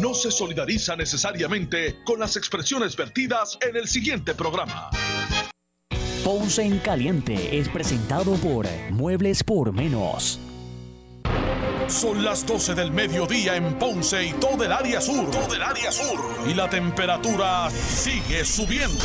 no se solidariza necesariamente con las expresiones vertidas en el siguiente programa. Ponce en Caliente es presentado por Muebles por Menos. Son las 12 del mediodía en Ponce y todo el área sur. Todo el área sur. Y la temperatura sigue subiendo.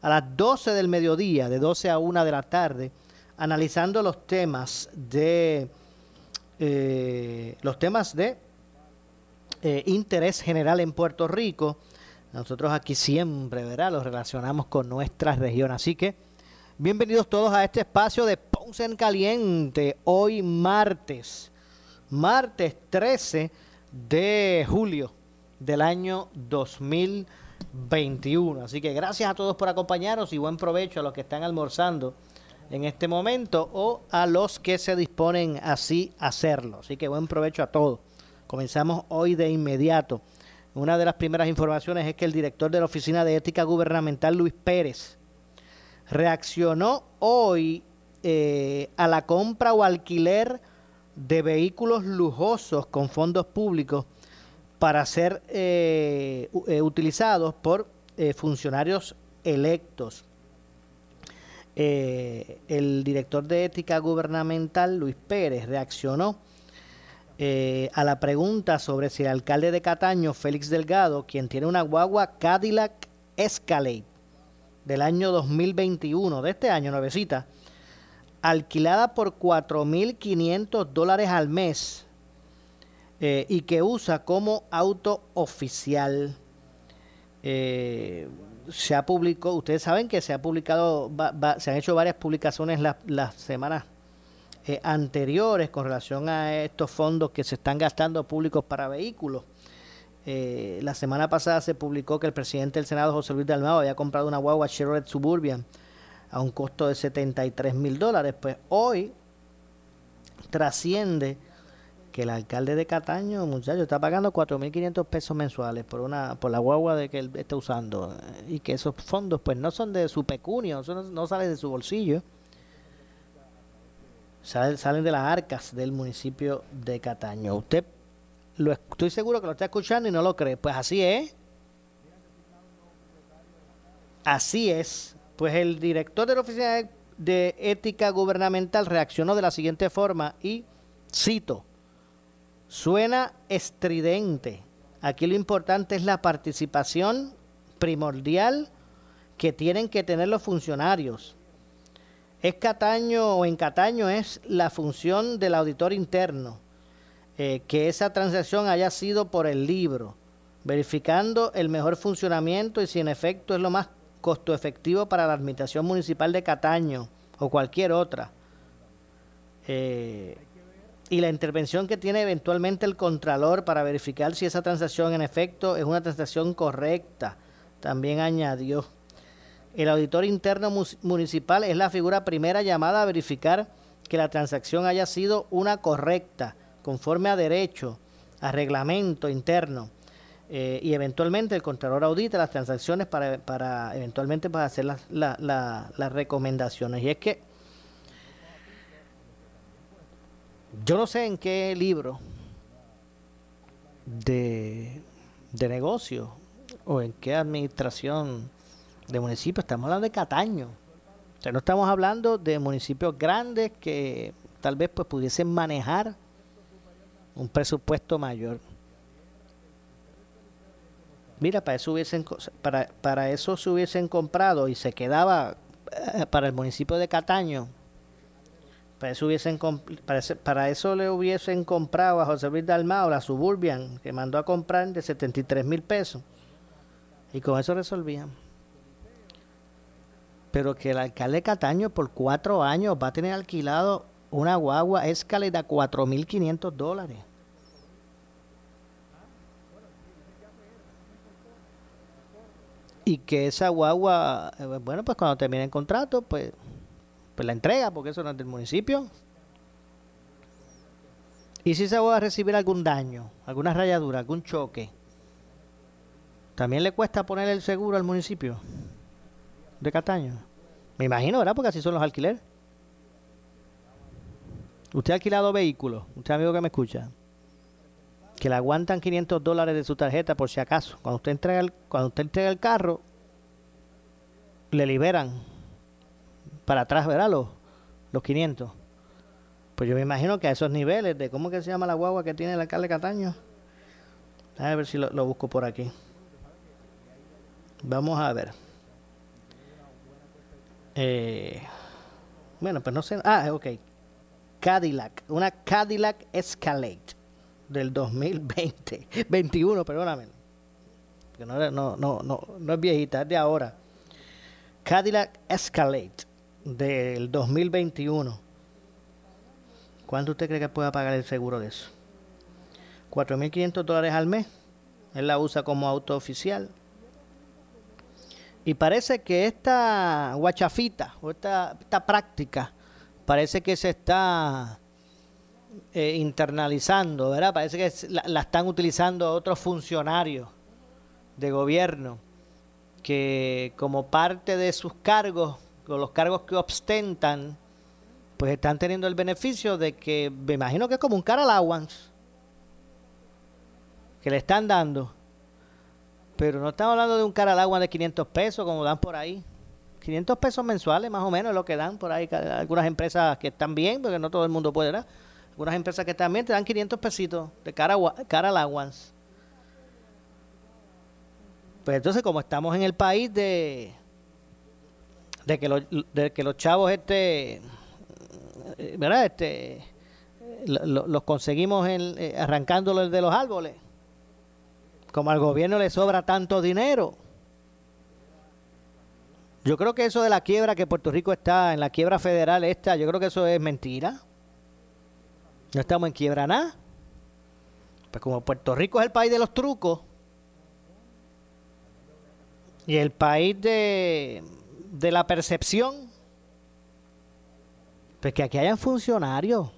a las 12 del mediodía, de 12 a 1 de la tarde, analizando los temas de eh, los temas de eh, interés general en Puerto Rico. Nosotros aquí siempre, ¿verdad? Los relacionamos con nuestra región. Así que bienvenidos todos a este espacio de Ponce en Caliente. Hoy martes, martes 13 de julio del año 2021. Así que gracias a todos por acompañarnos y buen provecho a los que están almorzando en este momento o a los que se disponen así a hacerlo. Así que buen provecho a todos. Comenzamos hoy de inmediato. Una de las primeras informaciones es que el director de la Oficina de Ética Gubernamental, Luis Pérez, reaccionó hoy eh, a la compra o alquiler de vehículos lujosos con fondos públicos para ser eh, eh, utilizados por funcionarios electos. el director de ética gubernamental, Luis Pérez, reaccionó a la pregunta sobre si el alcalde de Cataño, Félix Delgado, quien tiene una guagua Cadillac Escalade del año 2021, de este año, nuevecita, alquilada por 4.500 dólares al mes eh, y que usa como auto oficial. Eh, se ha publicado, ustedes saben que se ha publicado, se han hecho varias publicaciones las semanas eh, anteriores con relación a estos fondos que se están gastando públicos para vehículos. la semana pasada se publicó que el presidente del Senado, José Luis Dalmao, había comprado una guagua Chevrolet Suburban a un costo de 73 mil dólares. Pues hoy trasciende que el alcalde de Cataño, muchacho, está pagando 4.500 pesos mensuales por una por la guagua de que él está usando y que esos fondos pues no son de su pecunio, no, no salen de su bolsillo, salen, salen de las arcas del municipio de Cataño. Usted lo estoy seguro que lo está escuchando y no lo cree, pues así es. Así es. Pues el director de la Oficina de Ética Gubernamental reaccionó de la siguiente forma y cito, suena estridente. Aquí lo importante es la participación primordial que tienen que tener los funcionarios. Es Cataño o en Cataño es la función del auditor interno, eh, que esa transacción haya sido por el libro, verificando el mejor funcionamiento y si en efecto es lo más costo efectivo para la Administración Municipal de Cataño o cualquier otra. Eh, y la intervención que tiene eventualmente el Contralor para verificar si esa transacción en efecto es una transacción correcta. También añadió. El auditor interno municipal es la figura primera llamada a verificar que la transacción haya sido una correcta, conforme a derecho, a reglamento interno eh, y eventualmente el Contralor audita las transacciones para, para eventualmente para hacer las, las recomendaciones. Y es que yo no sé en qué libro de, de negocio o en qué administración de municipio estamos hablando de Cataño. O sea, no estamos hablando de municipios grandes que tal vez pues pudiesen manejar un presupuesto mayor. Mira, para eso hubiesen para, para eso se hubiesen comprado y se quedaba eh, para el municipio de Cataño. Para eso, hubiesen, para, eso le hubiesen comprado a José Luis Dalmao la Suburban, que mandó a comprar de 73 mil pesos. Y con eso resolvían. Pero que el alcalde de Cataño por cuatro años va a tener alquilado una guagua Escalade a 4.500 dólares. y que esa guagua, eh, bueno, pues cuando termine el contrato, pues, pues la entrega, porque eso no es del municipio. Y si esa guagua recibir algún daño, alguna rayadura, algún choque, ¿también le cuesta poner el seguro al municipio de Cataño? Me imagino, ¿verdad? Porque así son los alquileres. Usted ha alquilado vehículos, usted amigo que me escucha, que le aguantan 500 dólares de su tarjeta por si acaso. Cuando usted entrega el, cuando usted entrega el carro, le liberan para atrás, ¿verdad? Los, los 500. Pues yo me imagino que a esos niveles de cómo que se llama la guagua que tiene el alcalde Cataño. A ver si lo, busco por aquí. Vamos a ver. Eh, bueno, pues no sé. Ah, ok. Cadillac. Una Cadillac Escalade del 2020. 21, perdóname. No, no, no, no, no es viejita, es de ahora. Cadillac Escalade del 2021. ¿Cuánto usted cree que pueda pagar el seguro de eso? 4.500 dólares al mes. Él la usa como auto oficial. Y parece que esta guachafita o esta, esta práctica parece que se está eh, internalizando, ¿verdad? Parece que la, la, están utilizando otros funcionarios de gobierno que como parte de sus cargos, los cargos que ostentan, pues están teniendo el beneficio de que, me imagino que es como un car allowance que le están dando. Pero no estamos hablando de un car de 500 pesos como dan por ahí. 500 pesos mensuales más o menos es lo que dan por ahí. Algunas empresas que están bien, porque no todo el mundo puede, ¿verdad? Algunas empresas que están bien te dan 500 pesitos de cara. Pues entonces como estamos en el país de de que los, de que los chavos este verdad este los conseguimos en, eh, arrancándolos de los árboles. Como al gobierno le sobra tanto dinero. Yo creo que eso de la quiebra que Puerto Rico está en la quiebra federal esta yo creo que eso es mentira. No estamos en quiebra nada. Pues como Puerto Rico es el país de los trucos y el país de, de la percepción, pues que aquí hayan funcionarios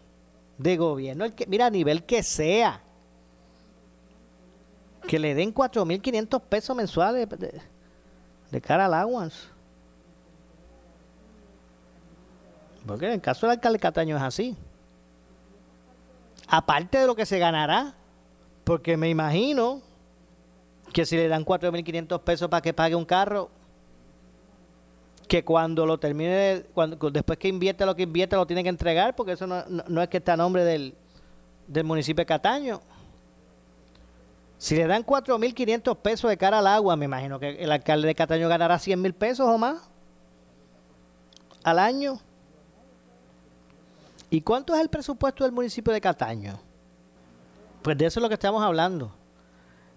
de gobierno, el que, mira, a nivel que sea, que le den 4.500 pesos mensuales de, de cara al aguas. Porque en el caso del alcalde Cataño es así. Aparte de lo que se ganará, porque me imagino que si le dan 4.500 pesos para que pague un carro, que cuando lo termine, cuando, después que invierte lo que invierte, lo tiene que entregar, porque eso no, no, es que está a nombre del, del municipio de Cataño. Si le dan 4.500 pesos de cara al agua, me imagino que el alcalde de Cataño ganará 100.000 pesos o más al año. ¿Y cuánto es el presupuesto del municipio de Cataño? Pues de eso es lo que estamos hablando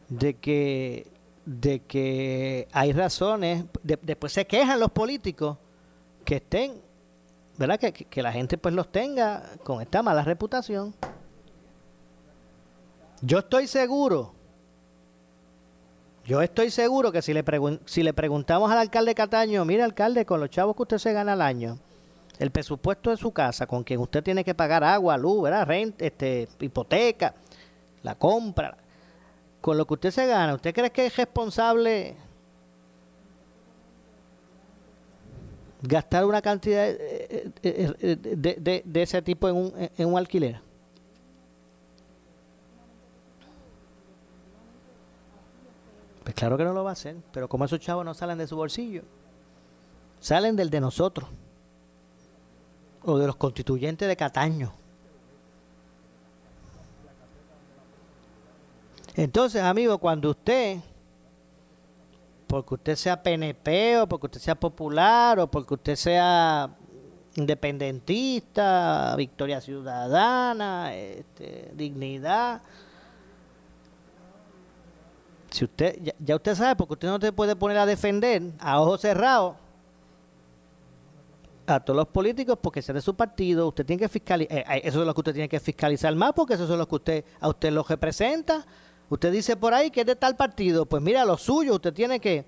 de que, de que hay razones, después se quejan los políticos que estén, ¿verdad? Que, que, la gente pues los tenga con esta mala reputación. Yo estoy seguro, yo estoy seguro que si le, si le preguntamos al alcalde Cataño, mire alcalde, con los chavos que usted se gana al año, el presupuesto de su casa, con quien usted tiene que pagar agua, luz, ¿verdad? Renta, este, hipoteca, la compra, con lo que usted se gana, ¿usted cree que es responsable gastar una cantidad de, de, de, ese tipo en un, en un alquiler? Pues claro que no lo va a hacer, pero como esos chavos no salen de su bolsillo, salen del de nosotros, o de los constituyentes de Cataño. Entonces, amigo, cuando usted, porque usted sea PNP o porque usted sea popular o porque usted sea independentista, victoria ciudadana, este, dignidad, si usted, ya, usted sabe, porque usted no se puede poner a defender a ojos cerrados a todos los políticos porque sea de su partido, usted tiene que fiscalizar, eh, eh, eso es lo que usted tiene que fiscalizar más porque eso es lo que usted a usted lo representa Usted dice por ahí que es de tal partido, pues mira, lo suyo, usted tiene que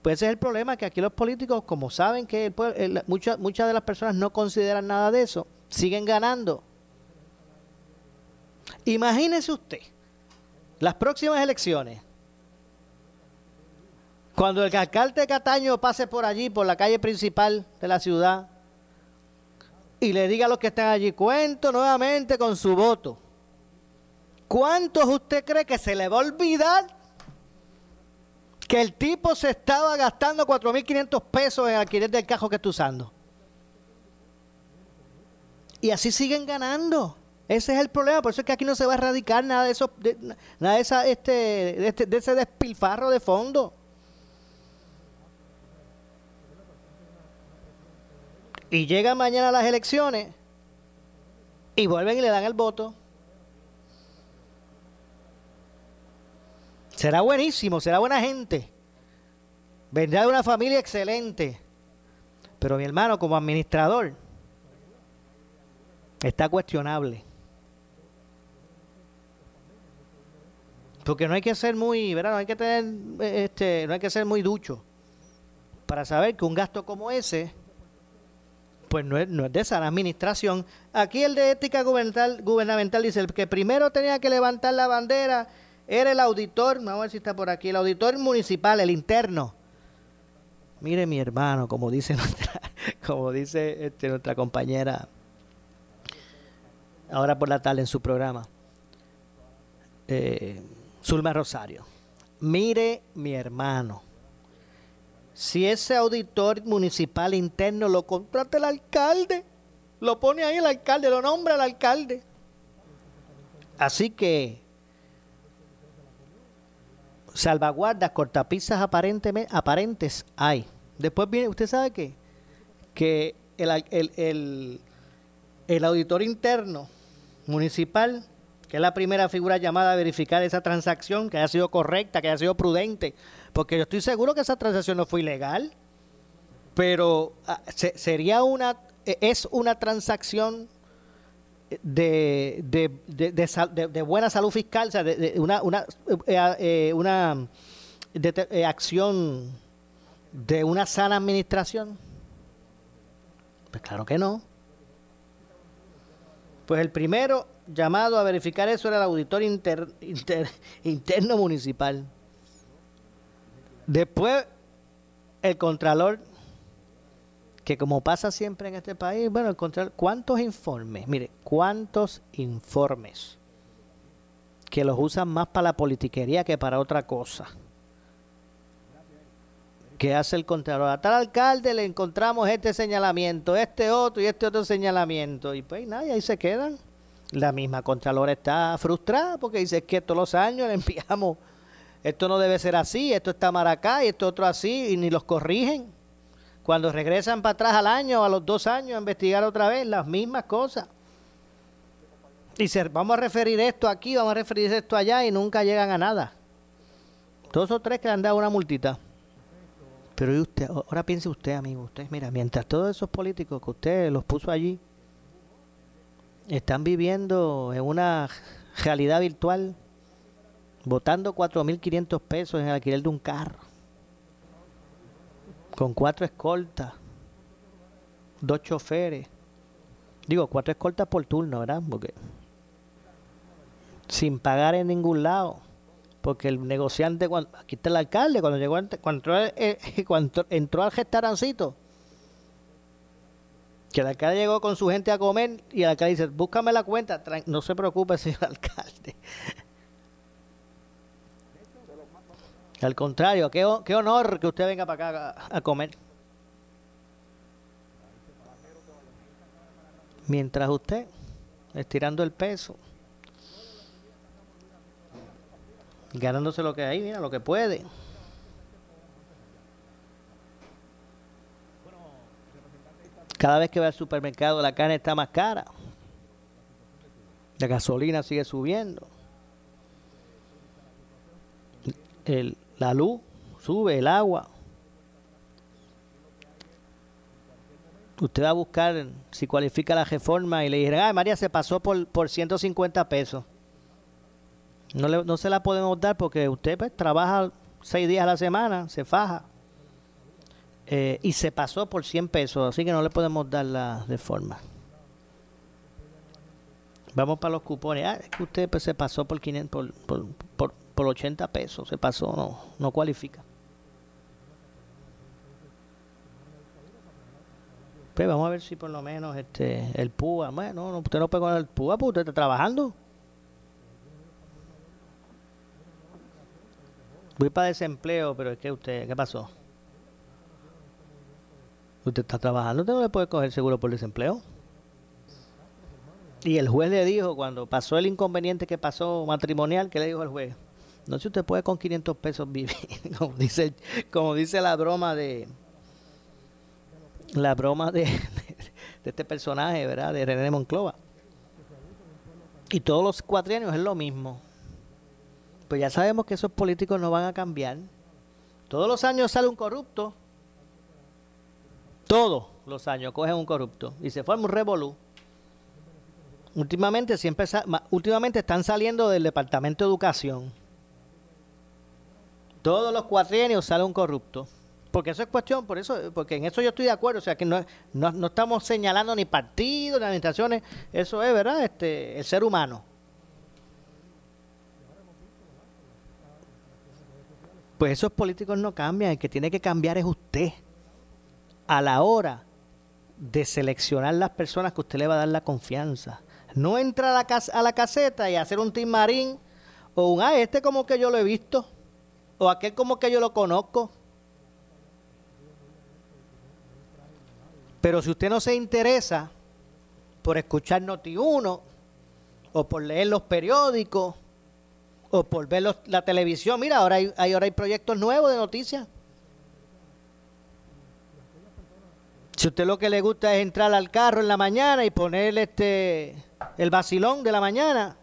Pues ese es el problema, que aquí los políticos, como saben que muchas, muchas de las personas no consideran nada de eso, siguen ganando. Imagínese usted, las próximas elecciones, cuando el alcalde de Cataño pase por allí, por la calle principal de la ciudad, y le diga a los que están allí, cuento nuevamente con su voto. ¿Cuántos usted cree que se le va a olvidar que el tipo se estaba gastando 4.500 pesos en alquiler del cajo que está usando? Y así siguen ganando. Ese es el problema, por eso es que aquí no se va a erradicar nada de eso, nada de, esa, este, este, de ese despilfarro de fondo. Y llegan mañana las elecciones y vuelven y le dan el voto. Será buenísimo, será buena gente. Vendrá de una familia excelente. Pero mi hermano, como administrador, está cuestionable. Porque no hay que ser muy, ¿verdad? No hay que tener, este, no hay que ser muy ducho para saber que un gasto como ese, pues no es, no es de esa administración. Aquí el de ética gubernamental, gubernamental dice que primero tenía que levantar la bandera era el auditor, vamos a ver si está por aquí, el auditor municipal, el interno. Mire mi hermano, como dice nuestra, como dice este, nuestra compañera ahora por la tarde en su programa, eh, Zulma Rosario. Mire mi hermano, si ese auditor municipal interno lo contrata el alcalde, lo pone ahí el alcalde, lo nombra el alcalde. Así que salvaguardas, cortapisas aparentemente, aparentes hay. Después viene, ¿usted sabe qué? Que el, el, el auditor interno municipal, que es la primera figura llamada a verificar esa transacción, que haya sido correcta, que haya sido prudente, porque yo estoy seguro que esa transacción no fue ilegal, pero ah, sería una, es una transacción de, de, de, de, buena salud fiscal, o sea, de, una, una, eh, eh, una eh, acción de una sana administración? Pues claro que no. Pues el primero llamado a verificar eso era el auditor interno municipal. Después, el contralor que como pasa siempre en este país, bueno, encontrar cuántos informes, mire, cuántos informes que los usan más para la politiquería que para otra cosa. Que hace el contralor. A tal alcalde le encontramos este señalamiento, este otro y este otro señalamiento. Y pues nada, ahí se quedan. La misma Contralor está frustrada porque dice que todos los años le enviamos, esto no debe ser así, esto está mal acá y esto otro así, y ni los corrigen. Cuando regresan para atrás al año, a los dos años, a investigar otra vez las mismas cosas. Y vamos a referir esto aquí, vamos a referir esto allá y nunca llegan a nada. Dos o tres que le han dado una multita. Pero usted, ahora piense usted, amigo, usted, mira, mientras todos esos políticos que usted los puso allí están viviendo en una realidad virtual, votando 4.500 pesos en el alquiler de un carro con cuatro escoltas, dos choferes. Digo, cuatro escoltas por turno, ¿verdad? Porque sin pagar en ningún lado. Porque el negociante, cuando, aquí está el alcalde, cuando llegó cuando, cuando entró al restaurancito, que el alcalde llegó con su gente a comer y el alcalde dice, búscame la cuenta, no se preocupe, señor alcalde. Al contrario, qué, honor que usted venga para acá a, comer. Mientras usted, estirando el peso, ganándose lo que hay, mira, lo que puede. Cada vez que va al supermercado la carne está más cara. La gasolina sigue subiendo. El, la luz sube, el agua. Usted va a buscar si cualifica la reforma y le dirán, ah, María se pasó por, por 150 pesos. No, le, no se la podemos dar porque usted pues, trabaja seis días a la semana, se faja. Eh, y se pasó por 100 pesos, así que no le podemos dar la reforma. Vamos para los cupones. Ah, es que usted pues, se pasó por, 500, por, por, por, 80 pesos, se pasó, no, no cualifica. Pues vamos a ver si por lo menos este el PUA, bueno, usted no con el PUA porque usted está trabajando. Voy para desempleo, pero es que usted, ¿qué pasó? Usted está trabajando, usted no le puede coger seguro por desempleo. Y el juez le dijo, cuando pasó el inconveniente que pasó matrimonial, ¿qué le dijo el juez? No sé si usted puede con 500 pesos vivir, como dice, como dice la broma de la broma de, de, este personaje, ¿verdad? De René Monclova. Y todos los cuatrienios es lo mismo. Pues ya sabemos que esos políticos no van a cambiar. Todos los años sale un corrupto. Todos los años cogen un corrupto. Y se forma un revolú. Últimamente, siempre, últimamente están saliendo del Departamento de Educación. Todos los cuatrienios sale un corrupto. Porque eso es cuestión, por eso, porque en eso yo estoy de acuerdo, o sea que no, no, estamos señalando ni partidos ni administraciones, eso es, ¿verdad? Este, el ser humano. Pues esos políticos no cambian, el que tiene que cambiar es usted. A la hora de seleccionar las personas que usted le va a dar la confianza. No entra a la, casa, a la caseta y hacer un team marín o un, ah, este como que yo lo he visto, o aquel como que yo lo conozco. Pero si usted no se interesa por escuchar Noti1, o por leer los periódicos, o por ver la televisión, mira, ahora hay, ahora hay proyectos nuevos de noticias. Si usted lo que le gusta es entrar al carro en la mañana y poner este el vacilón de la mañana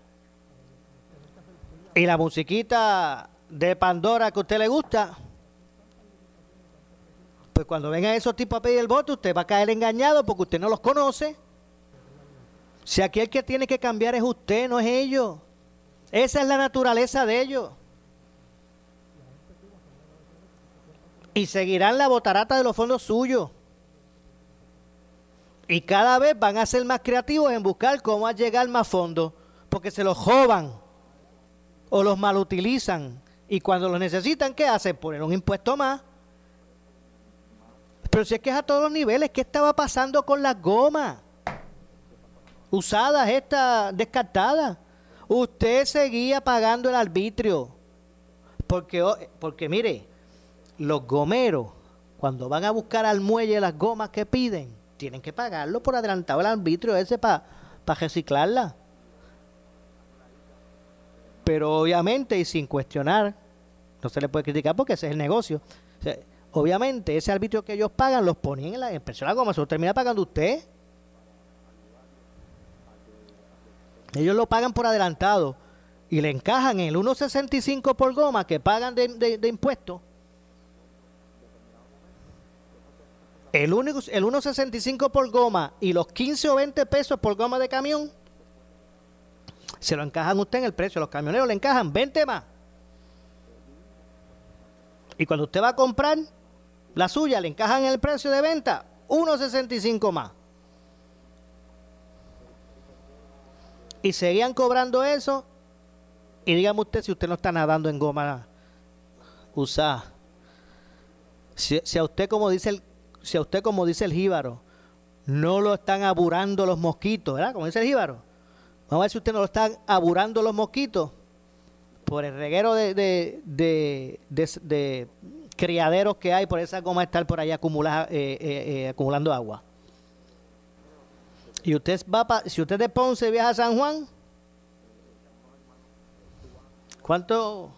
y la musiquita de Pandora que a usted le gusta, pues cuando vengan esos tipos a pedir el voto, usted va a caer engañado porque usted no los conoce. Si aquí el que tiene que cambiar es usted, no es ellos. Esa es la naturaleza de ellos. Y seguirán la botarata de los fondos suyos. Y cada vez van a ser más creativos en buscar cómo llegar más fondos, porque se los joban o los malutilizan. Y cuando los necesitan, ¿qué hacen? Poner un impuesto más. Pero si es que es a todos los niveles, ¿qué estaba pasando con las gomas? Usadas, estas descartadas. Usted seguía pagando el arbitrio. Porque, porque mire, los gomeros, cuando van a buscar al muelle las gomas que piden, tienen que pagarlo por adelantado el arbitrio ese para reciclarla. Pero obviamente y sin cuestionar, no se le puede criticar porque ese es el negocio. obviamente ese arbitrio que ellos pagan los ponen en la impresora goma, se lo termina pagando usted. Ellos lo pagan por adelantado y le encajan el 1.65 por goma que pagan de, de impuestos el, el 1.65 por goma y los 15 o 20 pesos por goma de camión, se lo encajan usted en el precio. Los camioneros le encajan 20 más. Y cuando usted va a comprar la suya, le encajan en el precio de venta 1.65 más. Y seguían cobrando eso. Y dígame usted si usted no está nadando en goma usada. Si, si, a usted, como dice el si a usted, como dice el jíbaro, no lo están aburando los mosquitos, ¿verdad? Como dice el jíbaro. Vamos a ver si usted no lo están aburando los mosquitos por el reguero de, de, criaderos que hay por esa goma estar por ahí acumula, eh, eh, eh, acumulando agua. Y usted va si usted de Ponce viaja a San Juan, ¿cuántos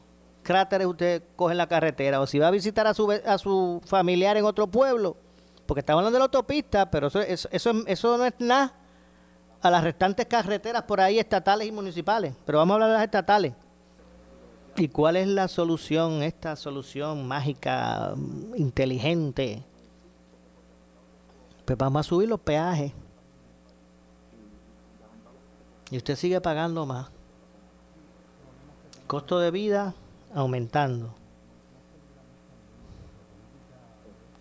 cráteres usted coge en la carretera? O si va a visitar a su, a su familiar en otro pueblo, porque estamos hablando de la autopista, pero eso, eso, eso, no es nada a las restantes carreteras por ahí estatales y municipales. Pero vamos a hablar de las estatales. ¿Y cuál es la solución, esta solución mágica, inteligente? Pues vamos a subir los peajes. Y usted sigue pagando más. Costo de vida aumentando.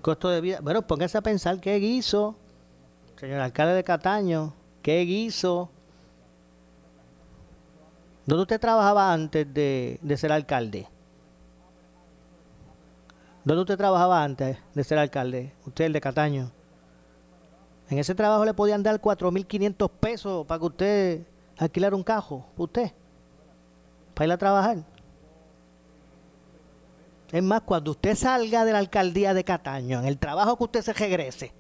Costo de vida. Bueno, póngase a pensar qué guiso, señor alcalde de Cataño, qué guiso. ¿Dónde usted trabajaba antes de, de ser alcalde? ¿Dónde usted trabajaba antes de ser alcalde? Usted, el de Cataño. En ese trabajo le podían dar 4.500 pesos para que usted alquilara un cajo, usted, para ir a trabajar. Es más, cuando usted salga de la alcaldía de Cataño, en el trabajo que usted se regrese,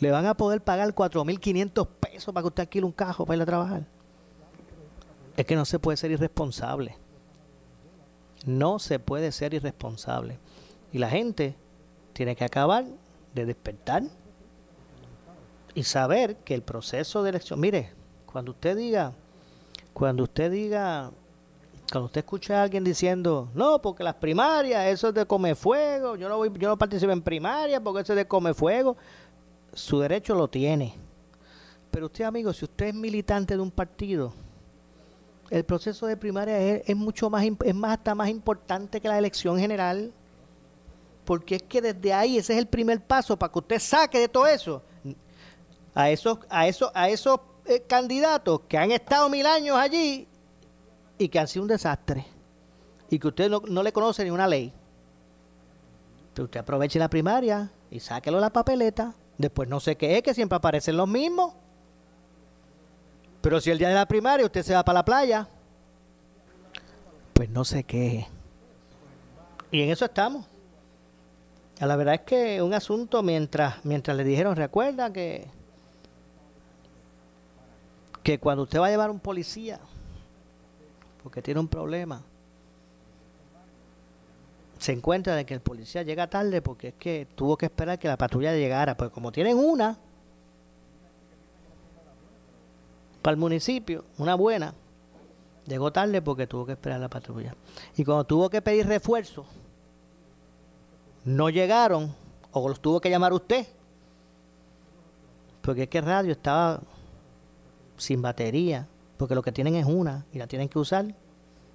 le van a poder pagar 4.500 pesos para que usted alquile un cajo para ir a trabajar. Es que no se puede ser irresponsable. No se puede ser irresponsable. Y la gente tiene que acabar de despertar y saber que el proceso de elección, mire, cuando usted diga, cuando usted diga, cuando usted escucha a alguien diciendo, no, porque las primarias, eso es de come fuego, yo no voy, yo no participo en primarias porque eso es de come fuego, su derecho lo tiene. Pero usted, amigo, si usted es militante de un partido, el proceso de primaria es, mucho más, es más hasta más importante que la elección general porque es que desde ahí ese es el primer paso para que usted saque de todo eso a esos, a esos, a esos eh, candidatos que han estado mil años allí y que han sido un desastre y que usted no, no le conoce ni una ley. Pero usted aproveche la primaria y sáquelo la papeleta. Después no sé qué es, que siempre aparecen los mismos. Pero si el día de la primaria usted se va para la playa, pues no sé qué. Y en eso estamos. La verdad es que un asunto mientras, mientras le dijeron, recuerda que, que cuando usted va a llevar un policía, porque tiene un problema, se encuentra de que el policía llega tarde porque es que tuvo que esperar que la patrulla llegara. Pues como tienen una para el municipio, una buena, llegó tarde porque tuvo que esperar la patrulla. Y cuando tuvo que pedir refuerzo, no llegaron o los tuvo que llamar usted. Porque es que radio estaba sin batería, porque lo que tienen es una y la tienen que usar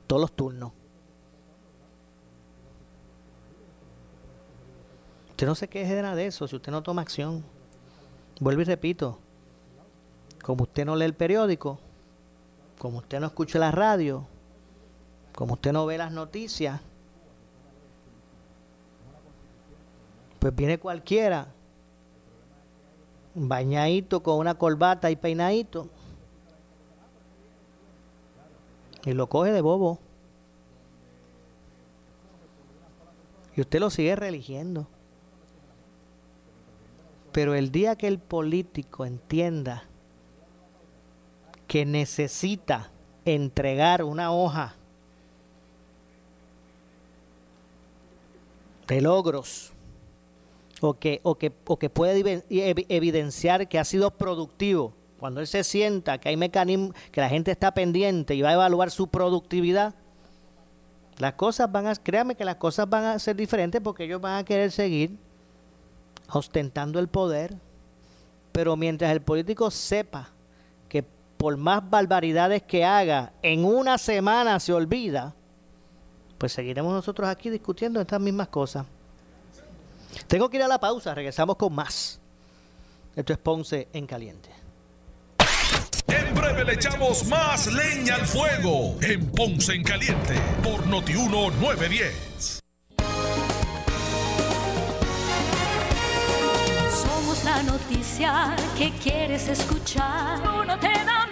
todos los turnos. Usted no se nada de eso si usted no toma acción. Vuelvo y repito, como usted no lee el periódico, como usted no escucha la radio, como usted no ve las noticias, Pues viene cualquiera, bañadito con una corbata y peinadito, y lo coge de bobo. Y usted lo sigue religiendo. Pero el día que el político entienda que necesita entregar una hoja de logros o que, o que, o que puede evidenciar que ha sido productivo, cuando él se sienta que hay mecanismos, que la gente está pendiente y va a evaluar su productividad, las cosas van a, créame que las cosas van a ser diferentes porque ellos van a querer seguir ostentando el poder. Pero mientras el político sepa que por más barbaridades que haga, en una semana se olvida, pues seguiremos nosotros aquí discutiendo estas mismas cosas. Tengo que ir a la pausa, regresamos con más. Esto es Ponce en Caliente. En breve le echamos más leña al fuego en Ponce en Caliente por Notiuno 910. La noticia que quieres escuchar. Uno te da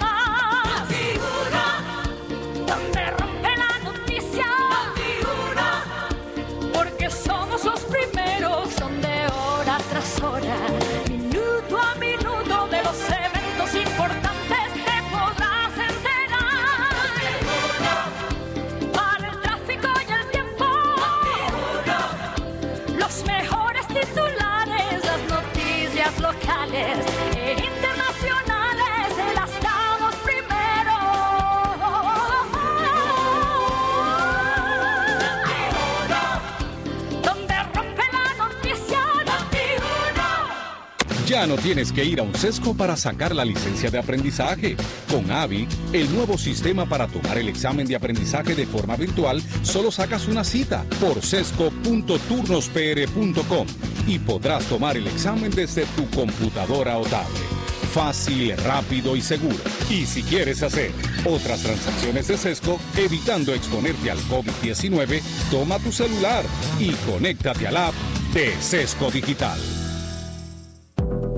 No tienes que ir a un sesco para sacar la licencia de aprendizaje. Con AVI, el nuevo sistema para tomar el examen de aprendizaje de forma virtual, solo sacas una cita por sesco.turnospr.com y podrás tomar el examen desde tu computadora o tablet. Fácil, rápido y seguro. Y si quieres hacer otras transacciones de Sesco, evitando exponerte al COVID-19, toma tu celular y conéctate al app de Sesco Digital.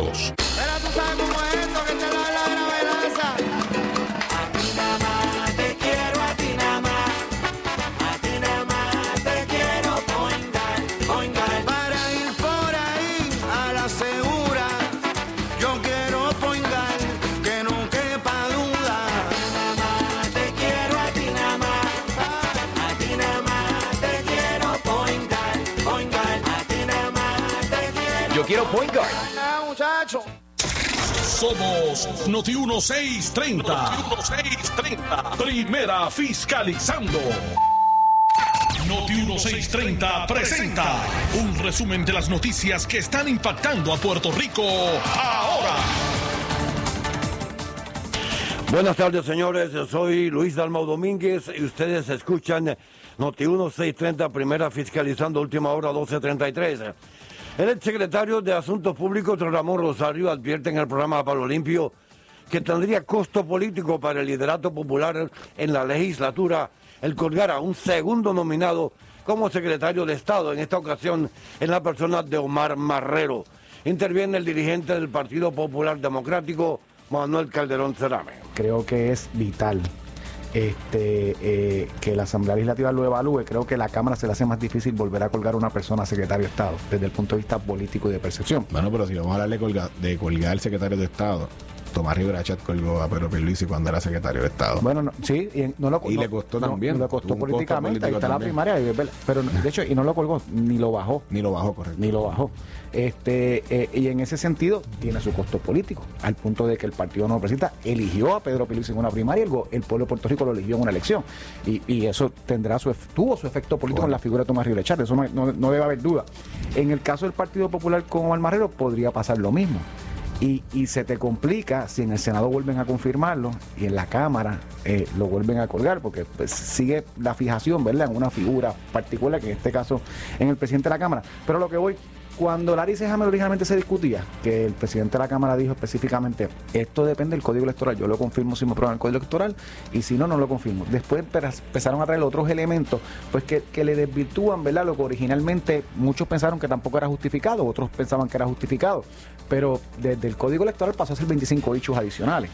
2. Noti 1630. Noti 1630. Primera fiscalizando. Noti 1630 presenta un resumen de las noticias que están impactando a Puerto Rico ahora. Buenas tardes, señores. Yo soy Luis Dalmau Domínguez y ustedes escuchan Noti 1630, primera fiscalizando, última hora 1233. El exsecretario de Asuntos Públicos, Ramón Rosario, advierte en el programa Palo Limpio que tendría costo político para el liderato popular en la legislatura el colgar a un segundo nominado como secretario de Estado, en esta ocasión en la persona de Omar Marrero. Interviene el dirigente del Partido Popular Democrático, Manuel Calderón Cerame. creo que es vital este, eh, que la Asamblea Legislativa lo evalúe. Creo que la Cámara se le hace más difícil volver a colgar a una persona secretario de Estado desde el punto de vista político y de percepción. Bueno, pero si vamos a hablar de, colga- de colgar al secretario de Estado, Tomás Rivera Chat colgó a Pedro Pierluisi cuando era secretario de Estado. Bueno, no, sí, y no lo Y no- le costó no- también. le costó políticamente, ahí está la primaria, pero de hecho, y no lo colgó, ni lo bajó. Ni lo bajó, correcto. Ni lo bajó. Este, eh, y en ese sentido tiene su costo político, al punto de que el partido no presenta, eligió a Pedro Pierluisi en una primaria, el, el pueblo de Puerto Rico lo eligió en una elección. Y, y eso tendrá su, tuvo su efecto político en la figura de Tomás Rivera Chávez, eso no, no- no debe haber duda. En el caso del Partido Popular con Omar Marrero podría pasar lo mismo. Y, y se te complica si en el Senado vuelven a confirmarlo y en la Cámara eh, lo vuelven a colgar, porque pues, sigue la fijación, ¿verdad? En una figura particular, que en este caso en el presidente de la Cámara. Pero lo que voy, cuando Larry Hammer originalmente se discutía, que el presidente de la Cámara dijo específicamente, esto depende del código electoral, yo lo confirmo si me aprueban el código electoral y si no, no lo confirmo. Después empe- empezaron a traer otros elementos pues que, que le desvirtúan, ¿verdad? Lo que originalmente muchos pensaron que tampoco era justificado, otros pensaban que era justificado, pero desde el código electoral pasó a ser 25 hechos adicionales.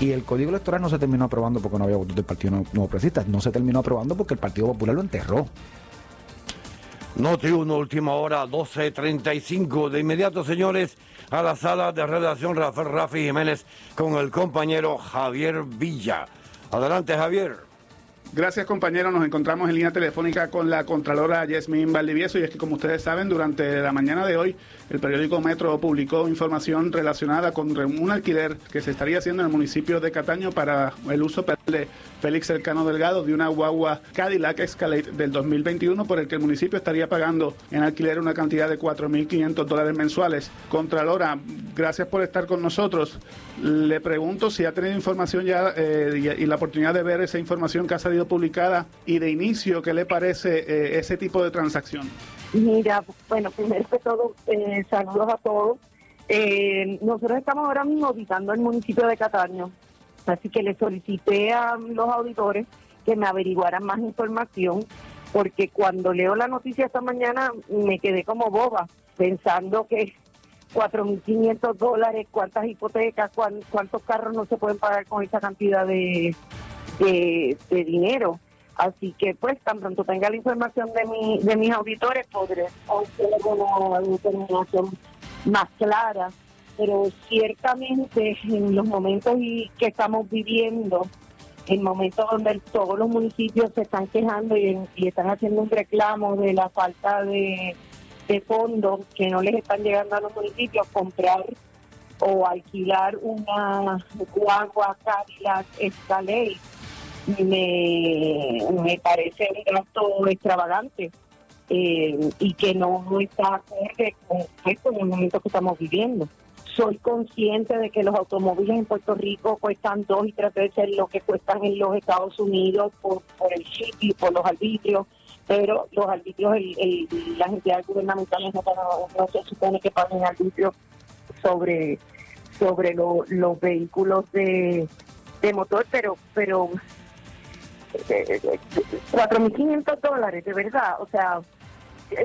Y el código electoral no se terminó aprobando porque no había votos del Partido Nuevo Progresista, no se terminó aprobando porque el Partido Popular lo enterró. Noti 1, última hora, 12.35. De inmediato, señores, a la sala de redacción Rafael Rafi Jiménez con el compañero Javier Villa. Adelante, Javier. Gracias compañeros, nos encontramos en línea telefónica con la Contralora Yasmín Valdivieso y es que como ustedes saben, durante la mañana de hoy el periódico Metro publicó información relacionada con un alquiler que se estaría haciendo en el municipio de Cataño para el uso de Félix Cercano Delgado de una guagua Cadillac Escalade del 2021 por el que el municipio estaría pagando en alquiler una cantidad de 4.500 dólares mensuales. Contralora, gracias por estar con nosotros. Le pregunto si ha tenido información ya eh, y, la oportunidad de ver esa información que ha publicada y de inicio, ¿qué le parece eh, ese tipo de transacción? Mira, bueno, primero que todo, eh, saludos a todos. Eh, nosotros estamos ahora mismo auditando el municipio de Cataño, así que le solicité a los auditores que me averiguaran más información, porque cuando leo la noticia esta mañana me quedé como boba, pensando que 4.500 dólares, cuántas hipotecas, cuán- cuántos carros no se pueden pagar con esa cantidad de, de, de dinero. Así que, pues, tan pronto tenga la información de, mi, de mis auditores, podré hacer una determinación más clara. Pero ciertamente, en los momentos y que estamos viviendo, en momentos donde todos los municipios se están quejando y, están haciendo un reclamo de la falta de, fondos que no les están llegando a los municipios, comprar o alquilar una guagua Cadillac Escalade me, me parece un gasto extravagante eh, y que no está acorde con, pues, con el momento que estamos viviendo. Soy consciente de que los automóviles en Puerto Rico cuestan dos y tres veces lo que cuestan en los Estados Unidos por, por el y por los arbitrios, pero los arbitrios, el, el- las entidades gubernamentales no, no se supone que paguen arbitrios sobre sobre lo- los vehículos de, de motor, pero pero 4.500 dólares, de verdad. O sea,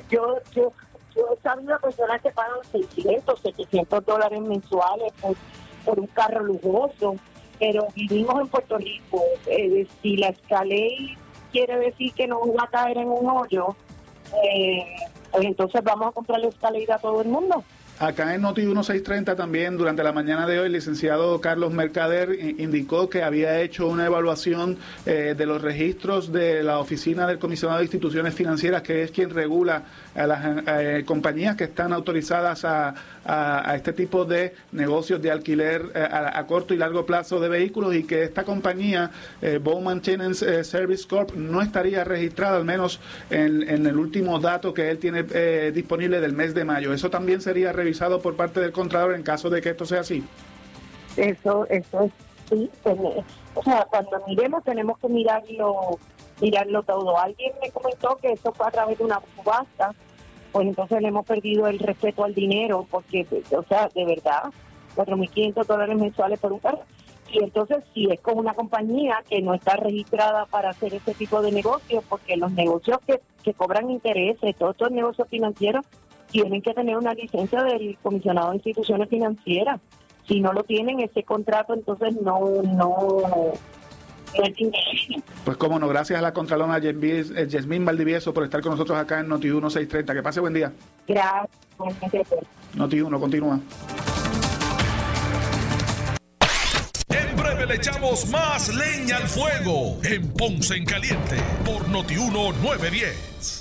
yo yo yo he sabido personas que pagan 600, 700 dólares mensuales por, por un carro lujoso, pero vivimos en Puerto Rico. Eh, si la escalé quiere decir que no va a caer en un hoyo, eh, pues entonces vamos a comprar la escalera a todo el mundo. Acá en Noti 1630 también durante la mañana de hoy el licenciado Carlos Mercader indicó que había hecho una evaluación eh, de los registros de la oficina del comisionado de instituciones financieras que es quien regula a las eh, compañías que están autorizadas a, este tipo de negocios de alquiler eh, a, corto y largo plazo de vehículos y que esta compañía Bowman eh, Service Corp no estaría registrada al menos en, en el último dato que él tiene disponible del mes de mayo. Eso también sería revisado por parte del Contralor en caso de que esto sea así. Eso, eso es, sí. ten- o sea, cuando miremos tenemos que mirarlo, mirarlo todo. Alguien me comentó que esto fue a través de una subasta, pues entonces le hemos perdido el respeto al dinero, porque, o sea, de verdad, 4.500 dólares mensuales por un carro. Y entonces, si es con una compañía que no está registrada para hacer este tipo de negocios, porque los negocios que, que cobran intereses, todos estos negocios financieros, tienen que tener una licencia del comisionado de instituciones financieras. Si no lo tienen, ese contrato entonces no, no, no es indebido. Pues cómo no, gracias a la Contralora Yasmín eh, Valdivieso por estar con nosotros acá en Noti 1630. Que pase buen día. Gracias. Noti 1, continúa. En breve le echamos más leña al fuego en Ponce en Caliente por Notiuno 910.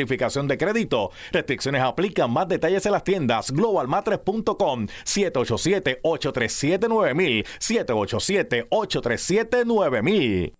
verificación de crédito. Restricciones aplican. Más detalles en las tiendas globalmatres.com 787-837-9000 787-837-9000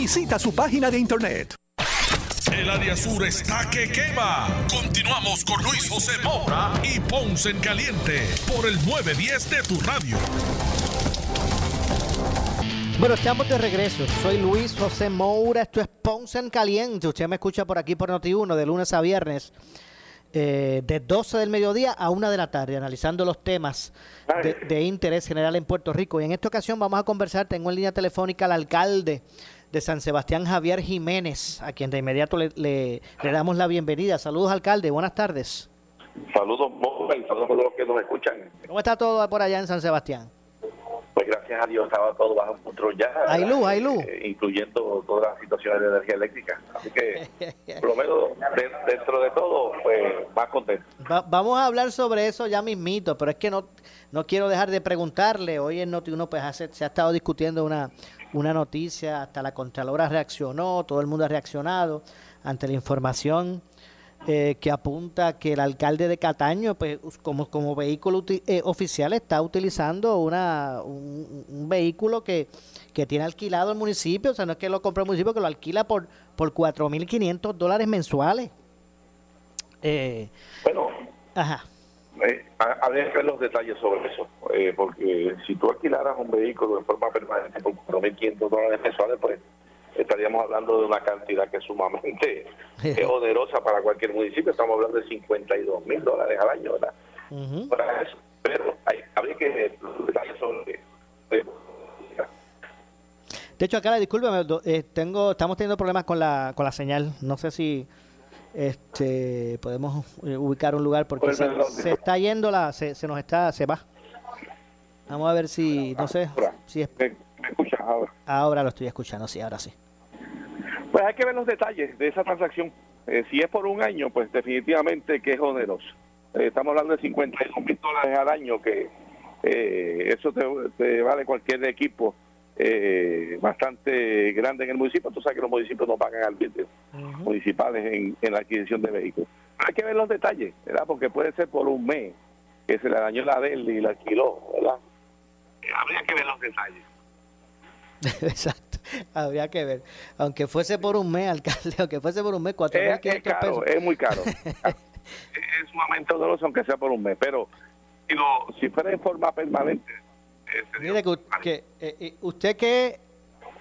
Visita su página de internet. El área sur está que quema. Continuamos con Luis José Moura y Ponce en Caliente por el 910 de tu radio. Bueno, estamos de regreso. Soy Luis José Moura. Esto es Ponce en Caliente. Usted me escucha por aquí por Noti1 de lunes a viernes. eh, de 12 del mediodía a 1 de la tarde, analizando los temas de, de interés general en Puerto Rico. Y en esta ocasión vamos a conversar, tengo en línea telefónica al alcalde de San Sebastián, Javier Jiménez, a quien de inmediato le, le- le damos la bienvenida. Saludos, alcalde, buenas tardes. Saludos, Moura, y saludos a todos los que nos escuchan. ¿Cómo está todo por allá en San Sebastián? Pues gracias a Dios estaba todo bajo control ya. Hay luz, hay luz. eh, incluyendo todas las situaciones de energía eléctrica. Así que, por lo menos de- dentro de todo, pues más contento. Va- vamos a hablar sobre eso ya mismito, pero es que no, no quiero dejar de preguntarle. Hoy en Noti1 pues hace- se ha estado discutiendo una, una noticia, hasta la Contralora reaccionó, todo el mundo ha reaccionado ante la información eh, que apunta que el alcalde de Cataño, pues como, como vehículo eh, oficial, está utilizando una, un, un vehículo que, que tiene alquilado el municipio, o sea, no es que lo compró el municipio, que lo alquila por, por 4.500 dólares mensuales. Eh, Bueno, ajá. Eh, ha- habría que ver los detalles sobre eso, eh, porque si tú alquilaras un vehículo en forma permanente por 4.500 dólares mensuales, pues estaríamos hablando de una cantidad que es sumamente eh, onerosa para cualquier municipio. Estamos hablando de 52 mil dólares al año, ¿verdad? Para eso. Pero hay, habría que ver los detalles sobre eh, De hecho, acá, discúlpeme, eh, tengo, estamos teniendo problemas con la, con la señal. No sé si este podemos eh, ubicar un lugar porque se, está yendo la, se, se nos está, se va. Vamos a ver si, no sé, si es... ¿Me escuchas ahora? Ahora lo estoy escuchando, sí, ahora sí. Pues hay que ver los detalles de esa transacción. Eh, si es por un año, pues definitivamente que es oneroso. Eh, estamos hablando de 52 mil dólares al año, que eh, eso te, te vale cualquier equipo eh, bastante grande en el municipio. Tú sabes que los municipios no pagan arbitrios municipales en, en la adquisición de vehículos. Hay que ver los detalles, ¿verdad? Porque puede ser por un mes que se le dañó la de él y la alquiló, ¿verdad? Eh, habría que ver los detalles. Exacto, habría que ver. Aunque fuese por un mes, alcalde, aunque fuese por un mes, cuatro Es, es caro, es muy caro. es sumamente oneroso aunque sea por un mes, pero si, lo- si fuera en forma permanente, Mire que, eh, eh, usted que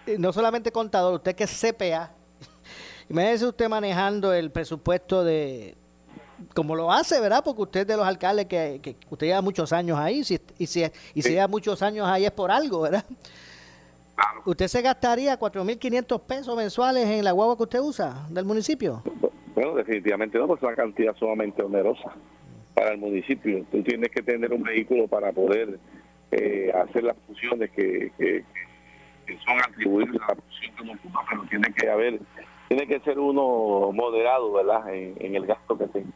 eh, no solamente contador, usted que es CPA, imagínese usted manejando el presupuesto de como lo hace, ¿verdad? Porque usted es de los alcaldes que, que usted lleva muchos años ahí, si, y si, y si lleva muchos años ahí es por algo, ¿verdad? ¿Usted se gastaría 4.500 pesos mensuales en la guagua que usted usa del municipio? bueno, definitivamente no, pues es una cantidad sumamente onerosa para el municipio. Tú tienes que tener un vehículo para poder eh, hacer las funciones que, que- que son atribuibles a la función que uno ocupa, pero tiene que haber tiene que ser uno moderado, ¿verdad? En, en el gasto que tenga.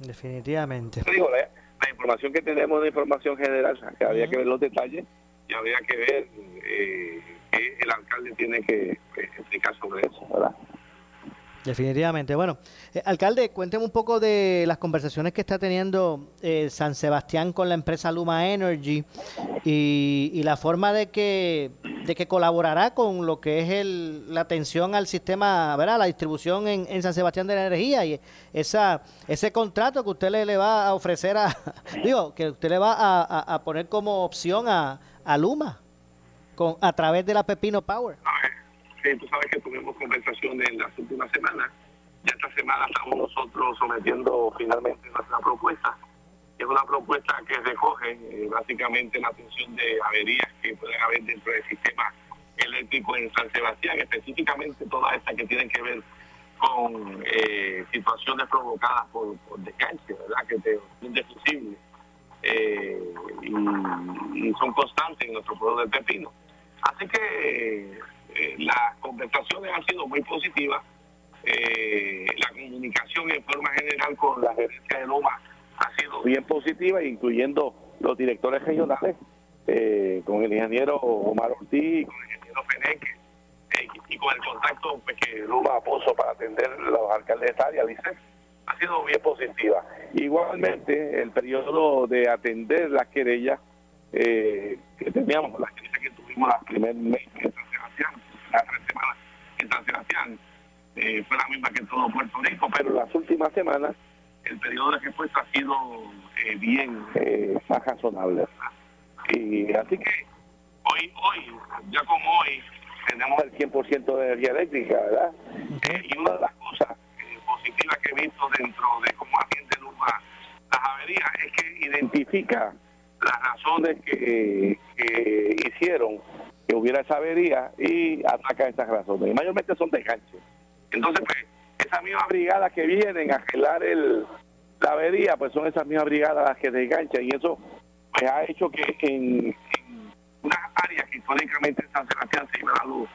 Definitivamente. Digo, la, la información que tenemos es una información general, o sea, que habría que ver los detalles y habría que ver eh, qué el alcalde tiene que que explicar sobre eso, ¿verdad? Definitivamente. Bueno, eh, alcalde, cuénteme un poco de las conversaciones que está teniendo eh, San Sebastián con la empresa Luma Energy y, la forma de que de que colaborará con lo que es el, la atención al sistema, ¿verdad? La distribución en, San Sebastián de la energía y esa ese contrato que usted le, va a ofrecer a, digo, que usted le va a, a- a poner como opción a, a Luma con a través de la Pepino Power. Sí, tú sabes que tuvimos conversaciones en las últimas semanas. Ya esta semana estamos nosotros sometiendo finalmente nuestra propuesta. Es una propuesta que recoge eh, básicamente la atención de averías que pueden haber dentro del sistema eléctrico en San Sebastián, específicamente todas estas que tienen que ver con eh, situaciones provocadas por, por descanso, ¿verdad? Que te defusible eh, y son constantes en nuestro pueblo de Pepino. Así que eh, las conversaciones han sido muy positivas. Eh, la comunicación en forma general con la gerencia de Loma ha sido bien positiva, incluyendo los directores regionales, eh, con el ingeniero Omar Ortiz, con el ingeniero Feneque, eh, y con el contacto pues, que Luma puso para atender los alcaldes de área, dice, ha sido bien positiva. Igualmente, el periodo de atender las querellas eh, que teníamos, las querellas que tuvimos las primer mes San Sebastián, las tres semanas en San Sebastián, eh, fue la misma que en todo Puerto Rico, pero las últimas semanas el periodo de respuesta ha sido eh, bien eh, más razonable. Y así que hoy, hoy, ya como hoy, tenemos el 100% de energía eléctrica, ¿verdad? Eh, y una de las cosas eh, positivas que he visto dentro de cómo atiende Luma las averías es que identifica las razones que, que hicieron que hubiera esa avería y ataca esas razones. Y mayormente son desganches. Entonces, pues, esas mismas brigadas que vienen a gelar el, la avería, pues son esas mismas brigadas las que desganchan. Y eso pues ha hecho que en, unas áreas que históricamente en San Sebastián se iba la luz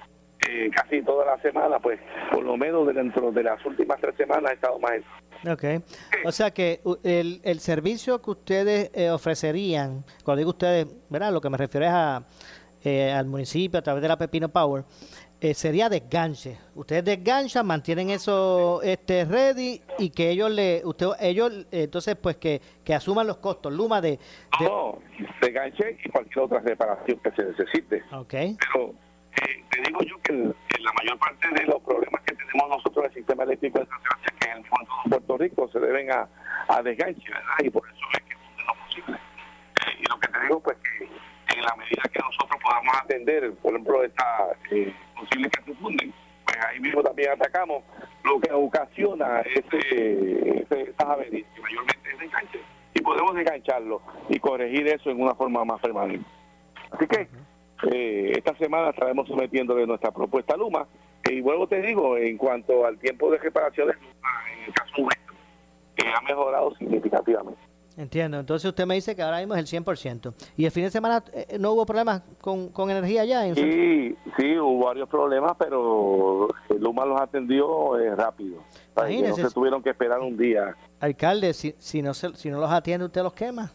eh, casi toda la semana, pues por lo menos dentro de las últimas tres semanas ha estado más. Ok. O sea que el, el servicio que ustedes eh, ofrecerían, cuando digo ustedes, ¿verdad? Lo que me refiero es a, eh, al municipio a través de la Pepino Power, eh, sería desganche. Ustedes desganchan, mantienen eso este ready y que ellos le, usted, ellos eh, entonces pues que, que asuman los costos. Luma de, de- No, desganche y cualquier otra reparación que se necesite. Ok. Pero eh, te digo yo que, el- que la mayor parte de los problemas que tenemos nosotros en el sistema eléctrico de San Sebastián, que en el fondo de Puerto Rico, se deben a, a desganche, ¿verdad? Y por eso es que es lo posible. Y lo que te digo, pues que en la medida que nosotros podamos atender, por ejemplo, esta eh, posible que se funden, pues ahí mismo también atacamos lo que ocasiona ese, ese, esas averías, que mayormente es desganche, y podemos desgancharlo y corregir eso en una forma más permanente. Así que eh, esta semana estaremos sometiéndole nuestra propuesta a Luma. Y luego te digo, en cuanto al tiempo de reparaciones, en el caso nuestro, que ha mejorado significativamente. Entiendo. Entonces usted me dice que ahora mismo es el 100%. ¿Y el fin de semana eh, no hubo problemas con, con energía ya? En Sí, sí, hubo varios problemas, pero Luma los atendió eh, rápido. Sea, que no se tuvieron que esperar un día. Alcalde, si, si, no se, si no los atiende, usted los quema.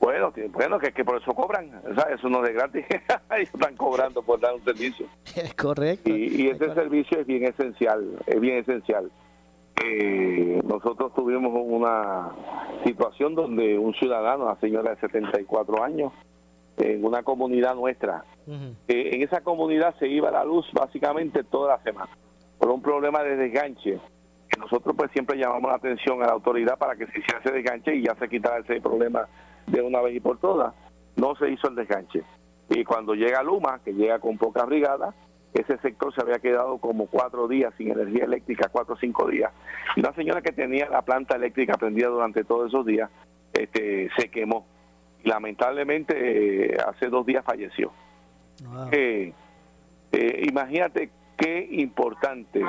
Bueno, que- bueno que, que por eso cobran, ¿sabes? Eso no es gratis. Están cobrando por dar un servicio. Es correcto. Y, y ese servicio es bien esencial, es bien esencial. Eh, nosotros tuvimos una situación donde un ciudadano, una señora de 74 años, en una comunidad nuestra, eh, en esa comunidad se iba la luz básicamente toda la semana por un problema de desganche. Que nosotros pues siempre llamamos la atención a la autoridad para que se hiciera ese desganche y ya se quitara ese problema de una vez y por todas. No se hizo el desganche. Y cuando llega Luma que llega con pocas brigadas ese sector se había quedado como cuatro días sin energía eléctrica cuatro o cinco días. Y una señora que tenía la planta eléctrica prendida durante todos esos días este se quemó. Y lamentablemente eh, hace dos días falleció. Eh, eh, imagínate qué importante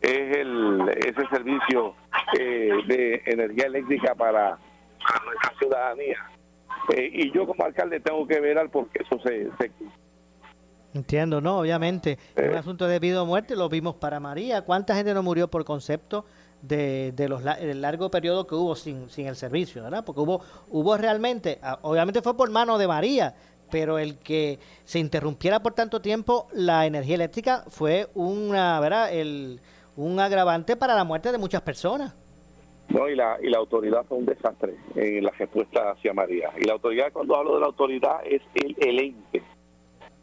es el ese servicio de energía eléctrica para, nuestra ciudadanía. Y yo como alcalde tengo que ver al porque eso se, se Entiendo, no, obviamente. Eh. un asunto de vida o muerte, lo vimos para María. ¿Cuánta gente no murió por concepto de, de los la- el largo periodo que hubo sin, sin el servicio, ¿verdad? Porque hubo, hubo realmente, ah, obviamente fue por mano de María, pero el que se interrumpiera por tanto tiempo la energía eléctrica fue una, ¿verdad? El, un agravante para la muerte de muchas personas. No, y la, y la autoridad fue un desastre en la respuesta hacia María. Y la autoridad, cuando hablo de la autoridad, es el, el ente.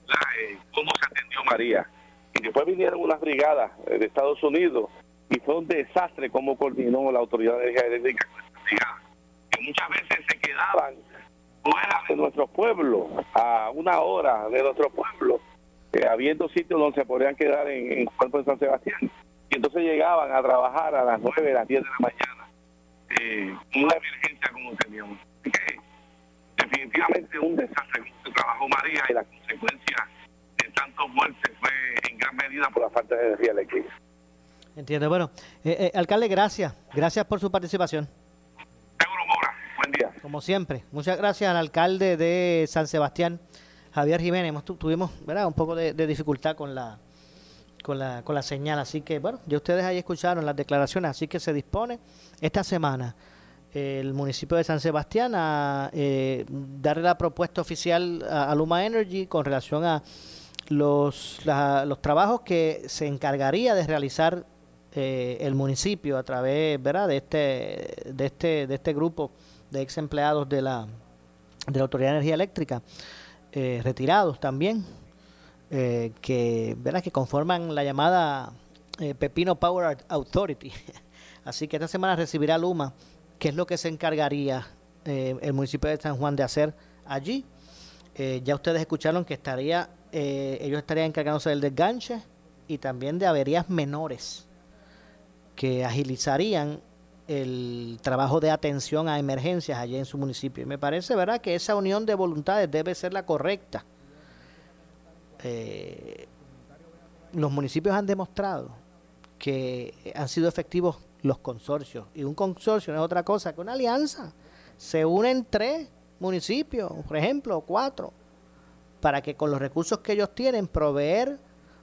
La, eh, ¿Cómo se atendió María? Y después vinieron unas brigadas eh, de Estados Unidos y fue un desastre cómo coordinó la autoridad de energía eléctrica. Que muchas veces se quedaban fuera de nuestros pueblos, a una hora de nuestros pueblos, eh, habiendo sitios donde se podrían quedar en, en Cuerpo de San Sebastián. Y entonces llegaban a trabajar a las 9, a las 10 de la mañana, eh, una emergencia como teníamos. Que definitivamente un desastre se trabajó María y la consecuencia de tantos muertes fue en gran medida por la falta de energía eléctrica. Entiendo. Bueno, eh, eh, alcalde, gracias. Gracias por su participación. Buen día. Como siempre. Muchas gracias al alcalde de San Sebastián, Javier Jiménez. Tuvimos ¿verdad? un poco de, de dificultad con la, con, la, con la señal. Así que, bueno, ya ustedes ahí escucharon las declaraciones. Así que se dispone esta semana el municipio de San Sebastián a eh, darle la propuesta oficial a, Luma Energy con relación a los, los trabajos que se encargaría de realizar eh, el municipio a través ¿verdad? de este de este de este grupo de ex empleados de la de la autoridad de energía eléctrica eh, retirados también eh, que ¿verdad? que conforman la llamada eh, Pepino Power Authority así que esta semana recibirá Luma qué es lo que se encargaría eh, el municipio de San Juan de hacer allí eh, ya ustedes escucharon que estaría, eh, ellos estarían encargándose del desganche y también de averías menores que agilizarían el trabajo de atención a emergencias allí en su municipio. Y me parece, ¿verdad?, que esa unión de voluntades debe ser la correcta. Los municipios han demostrado que han sido efectivos los consorcios. Y un consorcio no es otra cosa que una alianza. Se unen tres municipios, por ejemplo, cuatro, para que con los recursos que ellos tienen proveer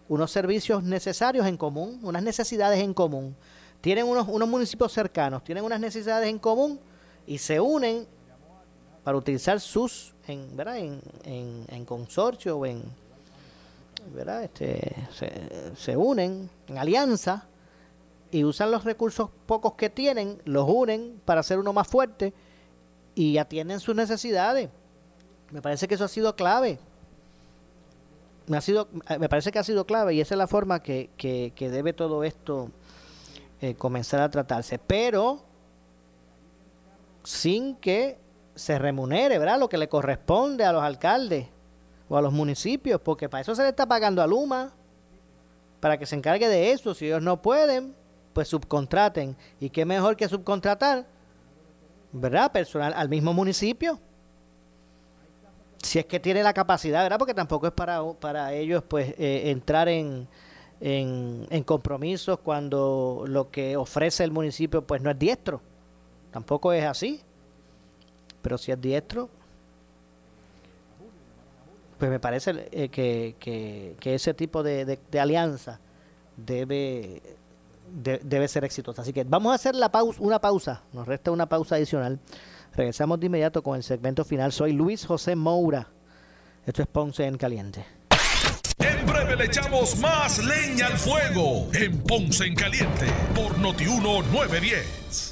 unos servicios necesarios en común, unas necesidades en común. Tienen unos, unos municipios cercanos, tienen unas necesidades en común y se unen para utilizar sus, en, ¿verdad? En, en, en consorcio o en, ¿verdad? Este, se, se unen en alianza y usan los recursos pocos que tienen, los unen para hacer uno más fuerte y atienden sus necesidades. Me parece que eso ha sido clave. Me, ha sido, eh, me parece que ha sido clave y esa es la forma que, que, debe todo esto eh, comenzar a tratarse. Pero sin que se remunere, ¿verdad? Lo que le corresponde a los alcaldes o a los municipios, porque para eso se le está pagando a Luma, para que se encargue de eso. Si ellos no pueden, pues subcontraten. ¿Y qué mejor que subcontratar? ¿Verdad? Personal al mismo municipio. Si es que tiene la capacidad, ¿verdad? Porque tampoco es para, para ellos, pues, eh, entrar en, en, en compromisos cuando lo que ofrece el municipio, pues, no es diestro. Tampoco es así. Pero si es diestro, pues me parece eh, que, que, que ese tipo de, de- de alianza debe, de- debe ser exitosa. Así que vamos a hacer la pausa, una pausa. Nos resta una pausa adicional. Regresamos de inmediato con el segmento final. Soy Luis José Moura. Esto es Ponce en Caliente. En breve le echamos más leña al fuego en Ponce en Caliente por Notiuno 910.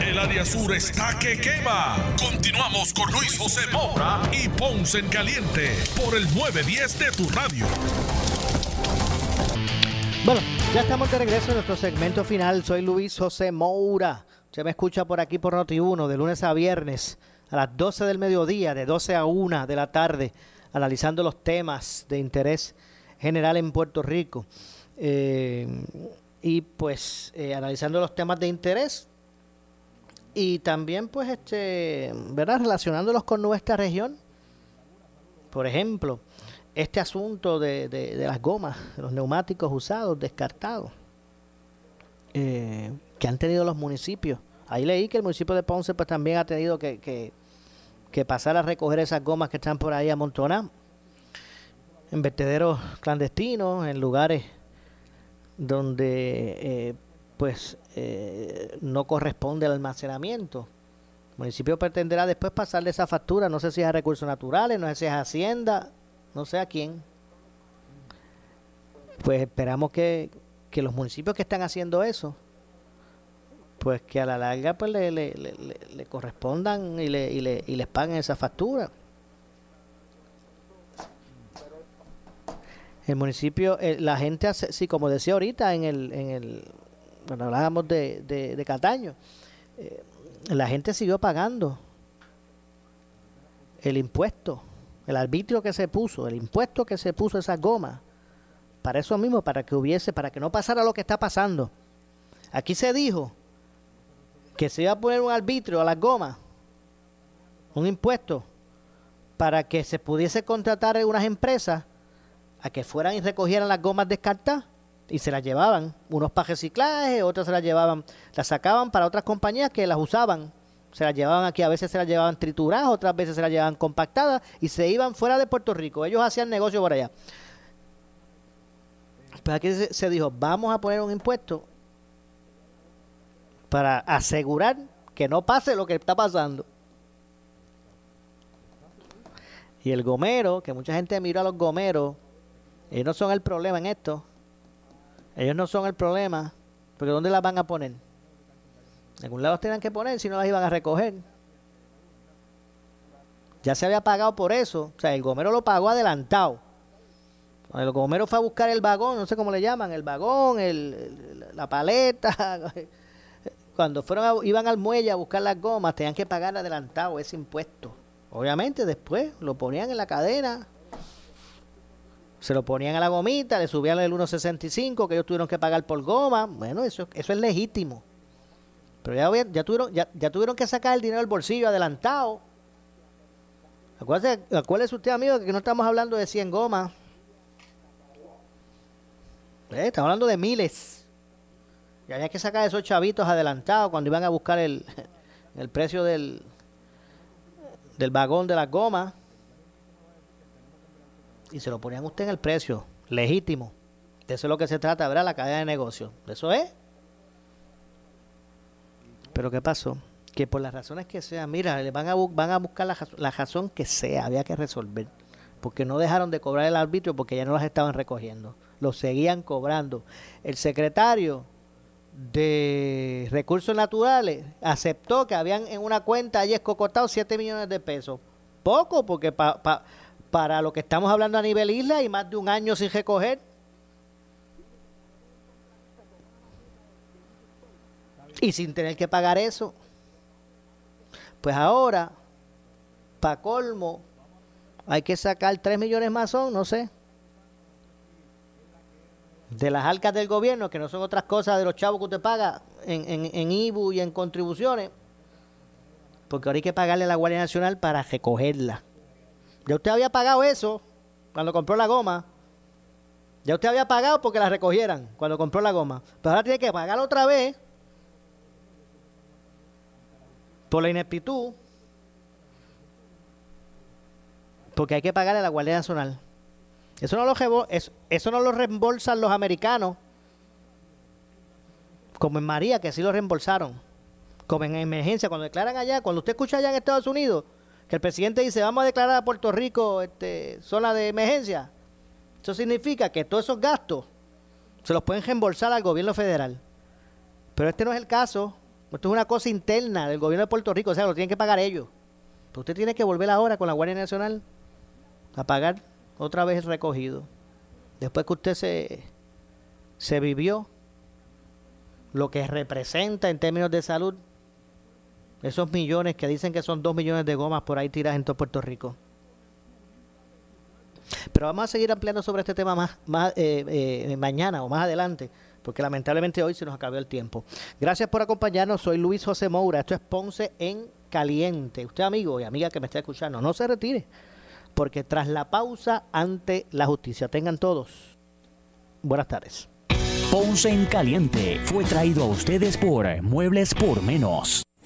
El área sur está que quema. Continuamos con Luis José Moura y Ponce en Caliente por el 910 de tu radio. Bueno, ya estamos de regreso en nuestro segmento final. Soy Luis José Moura. Usted me escucha por aquí por Noti1 de lunes a viernes a las 12 del mediodía, de 12 a 1 de la tarde, analizando los temas de interés general en Puerto Rico. Eh, y pues eh, analizando los temas de interés y también pues este, ¿verdad? Relacionándolos con nuestra región. Por ejemplo, este asunto de, de- las gomas, de los neumáticos usados, descartados, eh, que han tenido los municipios. Ahí leí que el municipio de Ponce pues también ha tenido que, que, que pasar a recoger esas gomas que están por ahí amontonadas en vertederos clandestinos, en lugares donde eh, pues eh, no corresponde el almacenamiento. El municipio pretenderá después pasarle esa factura, no sé si es a recursos naturales, no sé si es a Hacienda, no sé a quién. Pues esperamos que, que los municipios que están haciendo eso, pues que a la larga pues le, le- le- le- le correspondan y, le, y, le- y les paguen esa factura. El municipio, eh, la gente hace, sí, como decía ahorita en el, en el cuando hablábamos de, de, de Cataño, eh, la gente siguió pagando el impuesto, el arbitrio que se puso, el impuesto que se puso a esas gomas, para eso mismo, para que hubiese, para que no pasara lo que está pasando. Aquí se dijo que se iba a poner un arbitrio a las gomas, un impuesto, para que se pudiese contratar en unas empresas a que fueran y recogieran las gomas descartadas y se las llevaban, unos para reciclaje, otros se las llevaban, las sacaban para otras compañías que las usaban, se las llevaban aquí, a veces se las llevaban trituradas, otras veces se las llevaban compactadas y se iban fuera de Puerto Rico, ellos hacían negocio por allá. Pues aquí se, se dijo, vamos a poner un impuesto para asegurar que no pase lo que está pasando. Y el gomero, que mucha gente miró a los gomeros, ellos no son el problema en esto. Ellos no son el problema. Porque ¿dónde las van a poner? En algún lado las tenían que poner si no las iban a recoger. Ya se había pagado por eso. O sea, el gomero lo pagó adelantado. El gomero fue a buscar el vagón, no sé cómo le llaman, el vagón, el, el- la paleta. Cuando fueron a- iban al muelle a buscar las gomas, tenían que pagar adelantado ese impuesto. Obviamente después lo ponían en la cadena, se lo ponían a la gomita, le subían el 1.65 que ellos tuvieron que pagar por goma. Bueno, eso, eso es legítimo. Pero ya, ya, tuvieron, ya, ya tuvieron que sacar el dinero del bolsillo adelantado. Acuérdese, acuérdese usted, amigo, que no estamos hablando de 100 gomas. Eh, estamos hablando de miles. Y había que sacar esos chavitos adelantados cuando iban a buscar el, el precio del, del vagón de las gomas. Y se lo ponían usted en el precio, legítimo. De eso es lo que se trata, ¿verdad? La cadena de negocio. De eso es. Pero ¿qué pasó? Que por las razones que sean, mira, van a, van a buscar la, la razón que sea, había que resolver. Porque no dejaron de cobrar el arbitrio porque ya no las estaban recogiendo. Lo seguían cobrando. El secretario de Recursos Naturales aceptó que habían en una cuenta allí escocotado 7 millones de pesos. Poco, porque pa- pa- para lo que estamos hablando a nivel isla y más de un año sin recoger. Y sin tener que pagar eso. Pues ahora, para colmo, hay que sacar 3 millones más, son, no sé, de las arcas del gobierno, que no son otras cosas de los chavos que usted paga en, en, en IBU y en contribuciones, porque ahora hay que pagarle a la Guardia Nacional para recogerla. Ya usted había pagado eso cuando compró la goma. Ya usted había pagado porque la recogieran cuando compró la goma. Pero ahora tiene que pagar otra vez por la ineptitud, porque hay que pagarle a la Guardia Nacional. Eso no lo, eso no lo reembolsan los americanos, como en María, que sí lo reembolsaron, como en emergencia, cuando declaran allá, cuando usted escucha allá en Estados Unidos, que el presidente dice, vamos a declarar a Puerto Rico este, zona de emergencia, eso significa que todos esos gastos se los pueden reembolsar al gobierno federal. Pero este no es el caso. Esto es una cosa interna del gobierno de Puerto Rico, o sea, lo tienen que pagar ellos. Pero usted tiene que volver ahora con la Guardia Nacional a pagar otra vez el recogido. Después que usted se, se vivió lo que representa en términos de salud esos millones que dicen que son dos millones de gomas por ahí tiradas en todo Puerto Rico. Pero vamos a seguir ampliando sobre este tema más, eh, eh, mañana o más adelante, porque lamentablemente hoy se nos acabó el tiempo. Gracias por acompañarnos. Soy Luis José Moura. Esto es Ponce en Caliente. Usted, amigo y amiga que me está escuchando, no se retire, porque tras la pausa ante la justicia, tengan todos buenas tardes. Ponce en Caliente fue traído a ustedes por Muebles por Menos.